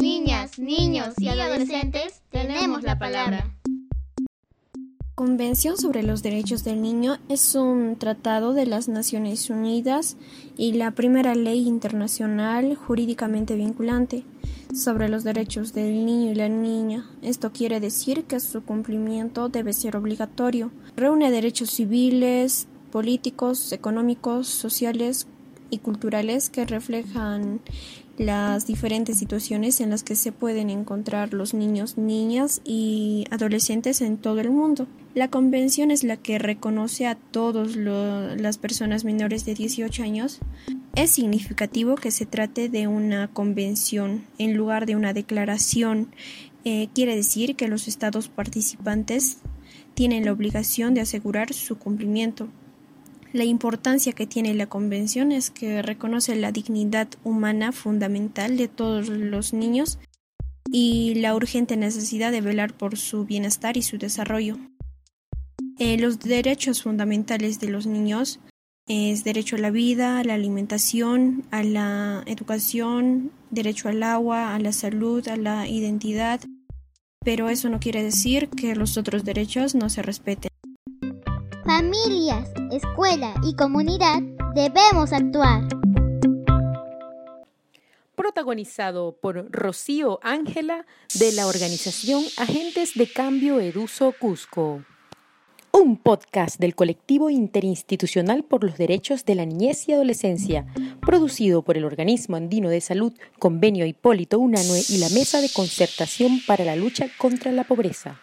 niñas, niños y adolescentes tenemos la palabra. Convención sobre los Derechos del Niño es un tratado de las Naciones Unidas y la primera ley internacional jurídicamente vinculante sobre los derechos del niño y la niña. Esto quiere decir que su cumplimiento debe ser obligatorio. Reúne derechos civiles, políticos, económicos, sociales y culturales que reflejan las diferentes situaciones en las que se pueden encontrar los niños, niñas y adolescentes en todo el mundo. La convención es la que reconoce a todas las personas menores de 18 años. Es significativo que se trate de una convención en lugar de una declaración. Eh, quiere decir que los estados participantes tienen la obligación de asegurar su cumplimiento. La importancia que tiene la Convención es que reconoce la dignidad humana fundamental de todos los niños y la urgente necesidad de velar por su bienestar y su desarrollo. Eh, los derechos fundamentales de los niños es derecho a la vida, a la alimentación, a la educación, derecho al agua, a la salud, a la identidad, pero eso no quiere decir que los otros derechos no se respeten. Familias, escuela y comunidad debemos actuar. Protagonizado por Rocío Ángela de la organización Agentes de Cambio Eduso Cusco. Un podcast del colectivo interinstitucional por los derechos de la niñez y adolescencia, producido por el Organismo Andino de Salud, Convenio Hipólito Unanue y la Mesa de Concertación para la Lucha contra la Pobreza.